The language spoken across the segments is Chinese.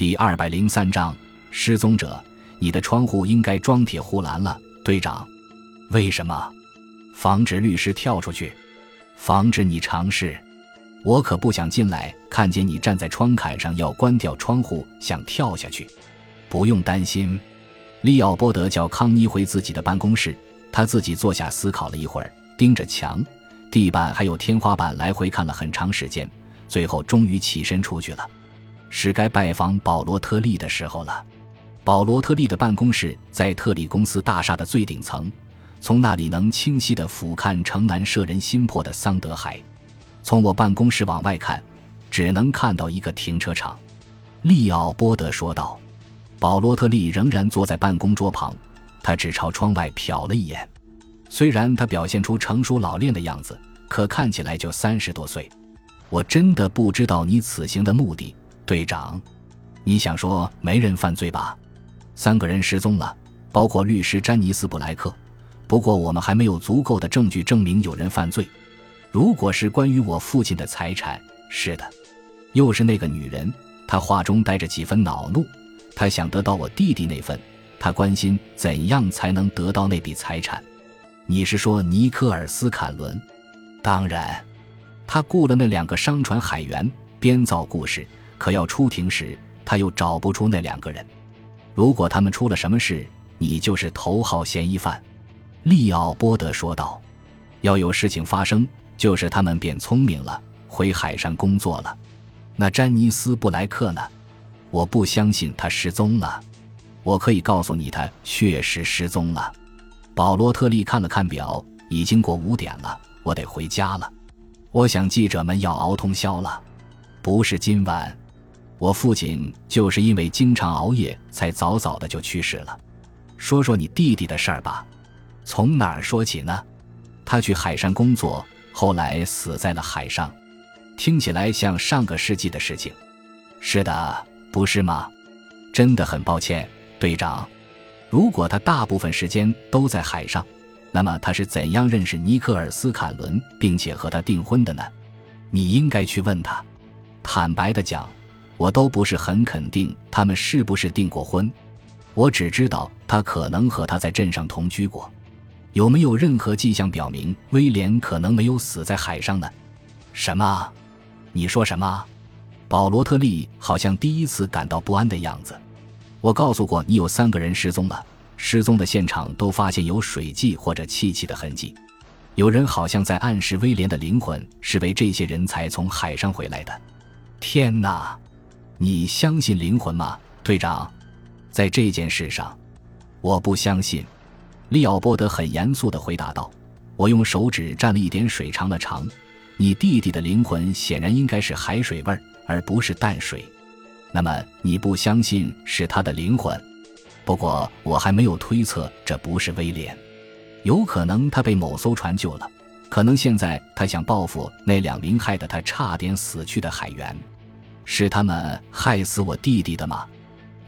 第二百零三章失踪者。你的窗户应该装铁护栏了，队长。为什么？防止律师跳出去，防止你尝试。我可不想进来看见你站在窗槛上要关掉窗户，想跳下去。不用担心。利奥波德叫康妮回自己的办公室，他自己坐下思考了一会儿，盯着墙、地板还有天花板来回看了很长时间，最后终于起身出去了。是该拜访保罗特利的时候了。保罗特利的办公室在特利公司大厦的最顶层，从那里能清晰地俯瞰城南摄人心魄的桑德海。从我办公室往外看，只能看到一个停车场。利奥波德说道。保罗特利仍然坐在办公桌旁，他只朝窗外瞟了一眼。虽然他表现出成熟老练的样子，可看起来就三十多岁。我真的不知道你此行的目的，队长。你想说没人犯罪吧？三个人失踪了，包括律师詹尼斯·布莱克。不过我们还没有足够的证据证明有人犯罪。如果是关于我父亲的财产，是的，又是那个女人。她话中带着几分恼怒。她想得到我弟弟那份。她关心怎样才能得到那笔财产。你是说尼科尔斯·坎伦？当然，他雇了那两个商船海员编造故事，可要出庭时，他又找不出那两个人。如果他们出了什么事，你就是头号嫌疑犯。”利奥波德说道。“要有事情发生，就是他们变聪明了，回海上工作了。那詹尼斯·布莱克呢？我不相信他失踪了。我可以告诉你，他确实失踪了。”保罗特利看了看表，已经过五点了，我得回家了。我想记者们要熬通宵了，不是今晚。我父亲就是因为经常熬夜，才早早的就去世了。说说你弟弟的事儿吧，从哪儿说起呢？他去海上工作，后来死在了海上，听起来像上个世纪的事情。是的，不是吗？真的很抱歉，队长。如果他大部分时间都在海上，那么他是怎样认识尼克尔斯·坎伦，并且和他订婚的呢？你应该去问他。坦白的讲。我都不是很肯定他们是不是订过婚，我只知道他可能和他在镇上同居过。有没有任何迹象表明威廉可能没有死在海上呢？什么？你说什么？保罗特利好像第一次感到不安的样子。我告诉过你有三个人失踪了，失踪的现场都发现有水迹或者气气的痕迹。有人好像在暗示威廉的灵魂是为这些人才从海上回来的。天哪！你相信灵魂吗，队长？在这件事上，我不相信。利奥波德很严肃地回答道：“我用手指蘸了一点水尝了尝，你弟弟的灵魂显然应该是海水味儿，而不是淡水。那么你不相信是他的灵魂？不过我还没有推测这不是威廉，有可能他被某艘船救了，可能现在他想报复那两名害得他差点死去的海员。”是他们害死我弟弟的吗？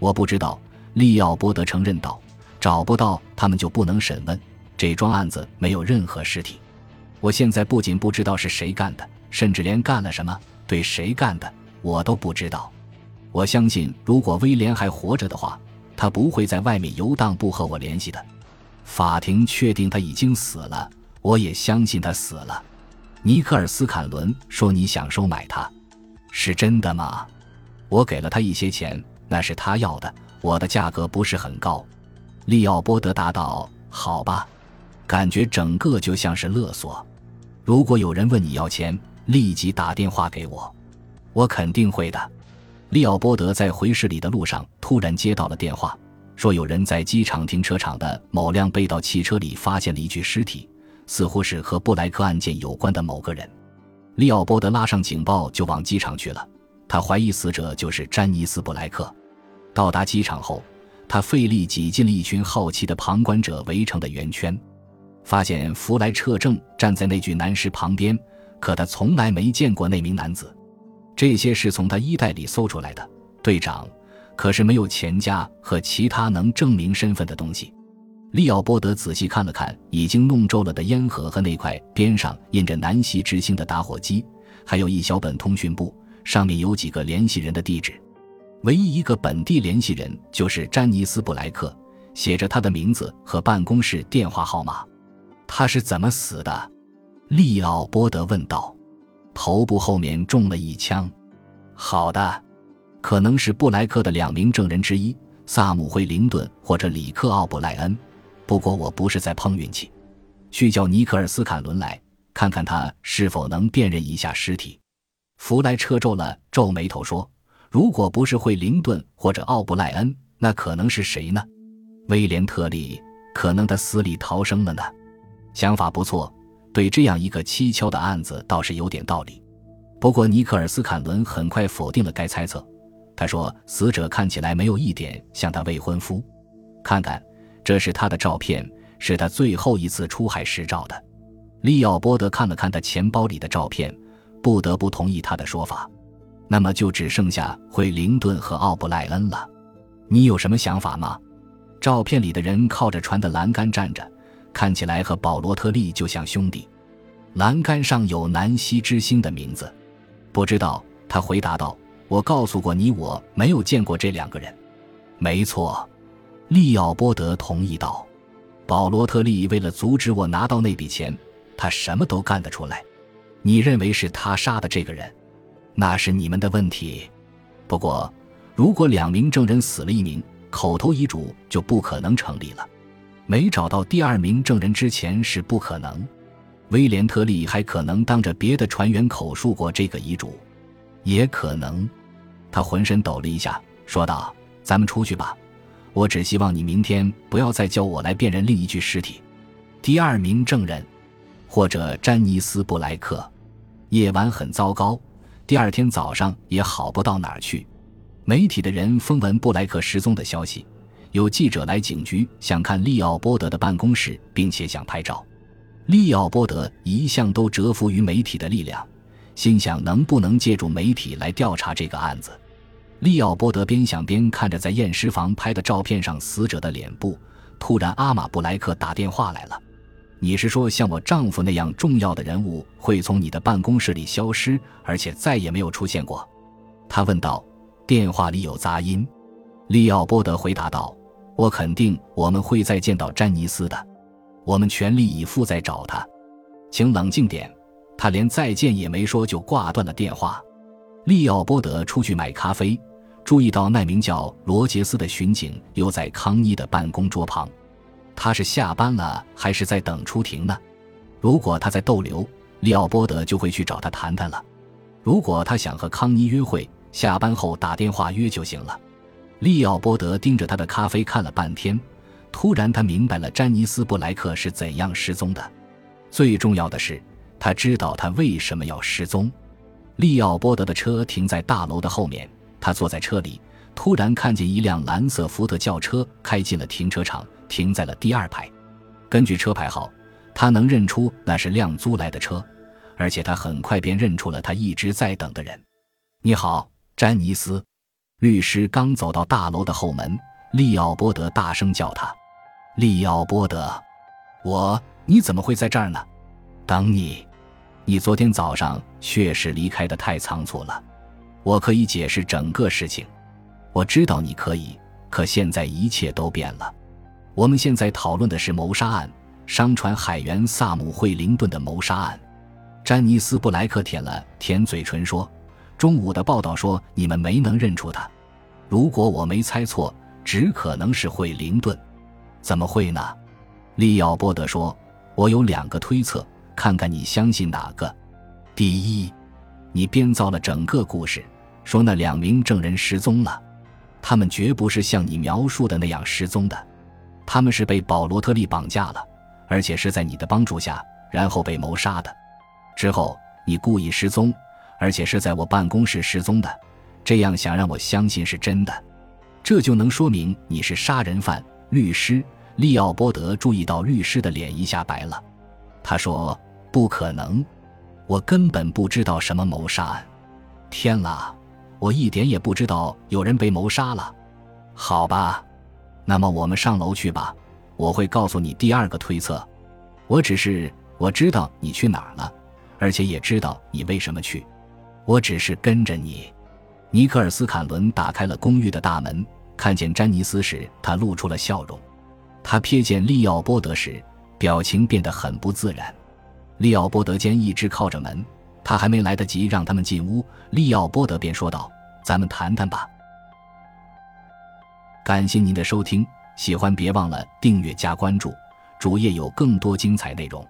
我不知道。利奥波德承认道：“找不到他们就不能审问。这桩案子没有任何尸体。我现在不仅不知道是谁干的，甚至连干了什么、对谁干的我都不知道。我相信，如果威廉还活着的话，他不会在外面游荡，不和我联系的。法庭确定他已经死了，我也相信他死了。尼克尔斯·坎伦说：‘你想收买他。’”是真的吗？我给了他一些钱，那是他要的。我的价格不是很高。利奥波德答道：“好吧，感觉整个就像是勒索。如果有人问你要钱，立即打电话给我，我肯定会的。”利奥波德在回市里的路上突然接到了电话，说有人在机场停车场的某辆被盗汽车里发现了一具尸体，似乎是和布莱克案件有关的某个人。利奥波德拉上警报就往机场去了。他怀疑死者就是詹尼斯·布莱克。到达机场后，他费力挤进了一群好奇的旁观者围成的圆圈，发现弗莱彻正站在那具男尸旁边，可他从来没见过那名男子。这些是从他衣袋里搜出来的，队长。可是没有钱夹和其他能证明身份的东西。利奥波德仔细看了看已经弄皱了的烟盒和那块边上印着“南希之星”的打火机，还有一小本通讯簿，上面有几个联系人的地址。唯一一个本地联系人就是詹尼斯·布莱克，写着他的名字和办公室电话号码。他是怎么死的？利奥波德问道。头部后面中了一枪。好的，可能是布莱克的两名证人之一萨姆·惠灵顿或者里克·奥布莱恩。不过我不是在碰运气。去叫尼克尔斯·坎伦来看看他是否能辨认一下尸体。弗莱彻皱了皱眉头说：“如果不是惠灵顿或者奥布莱恩，那可能是谁呢？威廉特利？可能他死里逃生了呢？想法不错。”对这样一个蹊跷的案子倒是有点道理，不过尼克尔斯·坎伦很快否定了该猜测。他说：“死者看起来没有一点像他未婚夫。看看，这是他的照片，是他最后一次出海时照的。”利奥波德看了看他钱包里的照片，不得不同意他的说法。那么就只剩下惠灵顿和奥布莱恩了。你有什么想法吗？照片里的人靠着船的栏杆站着。看起来和保罗特利就像兄弟，栏杆上有南希之星的名字，不知道。他回答道：“我告诉过你，我没有见过这两个人。”没错，利奥波德同意道：“保罗特利为了阻止我拿到那笔钱，他什么都干得出来。你认为是他杀的这个人，那是你们的问题。不过，如果两名证人死了一名，口头遗嘱就不可能成立了。”没找到第二名证人之前是不可能。威廉特利还可能当着别的船员口述过这个遗嘱，也可能。他浑身抖了一下，说道：“咱们出去吧。我只希望你明天不要再叫我来辨认另一具尸体。第二名证人，或者詹尼斯·布莱克。夜晚很糟糕，第二天早上也好不到哪儿去。媒体的人风闻布莱克失踪的消息。”有记者来警局，想看利奥波德的办公室，并且想拍照。利奥波德一向都折服于媒体的力量，心想能不能借助媒体来调查这个案子。利奥波德边想边看着在验尸房拍的照片上死者的脸部。突然，阿玛布莱克打电话来了：“你是说，像我丈夫那样重要的人物会从你的办公室里消失，而且再也没有出现过？”他问道。电话里有杂音。利奥波德回答道。我肯定我们会再见到詹尼斯的，我们全力以赴在找他。请冷静点。他连再见也没说就挂断了电话。利奥波德出去买咖啡，注意到那名叫罗杰斯的巡警又在康妮的办公桌旁。他是下班了还是在等出庭呢？如果他在逗留，利奥波德就会去找他谈谈了。如果他想和康妮约会，下班后打电话约就行了。利奥波德盯着他的咖啡看了半天，突然他明白了詹尼斯·布莱克是怎样失踪的。最重要的是，他知道他为什么要失踪。利奥波德的车停在大楼的后面，他坐在车里，突然看见一辆蓝色福特轿车开进了停车场，停在了第二排。根据车牌号，他能认出那是辆租来的车，而且他很快便认出了他一直在等的人。你好，詹尼斯。律师刚走到大楼的后门，利奥波德大声叫他：“利奥波德，我，你怎么会在这儿呢？等你，你昨天早上确实离开的太仓促了。我可以解释整个事情，我知道你可以，可现在一切都变了。我们现在讨论的是谋杀案，商船海员萨姆·惠灵顿的谋杀案。”詹尼斯·布莱克舔了舔嘴唇说。中午的报道说你们没能认出他，如果我没猜错，只可能是惠灵顿。怎么会呢？利奥波德说：“我有两个推测，看看你相信哪个。第一，你编造了整个故事，说那两名证人失踪了，他们绝不是像你描述的那样失踪的，他们是被保罗特利绑架了，而且是在你的帮助下，然后被谋杀的。之后你故意失踪。”而且是在我办公室失踪的，这样想让我相信是真的，这就能说明你是杀人犯。律师利奥波德注意到律师的脸一下白了，他说：“不可能，我根本不知道什么谋杀案。天啦，我一点也不知道有人被谋杀了。好吧，那么我们上楼去吧，我会告诉你第二个推测。我只是我知道你去哪儿了，而且也知道你为什么去。”我只是跟着你，尼克尔斯·坎伦打开了公寓的大门，看见詹尼斯时，他露出了笑容。他瞥见利奥波德时，表情变得很不自然。利奥波德肩一直靠着门，他还没来得及让他们进屋，利奥波德便说道：“咱们谈谈吧。”感谢您的收听，喜欢别忘了订阅加关注，主页有更多精彩内容。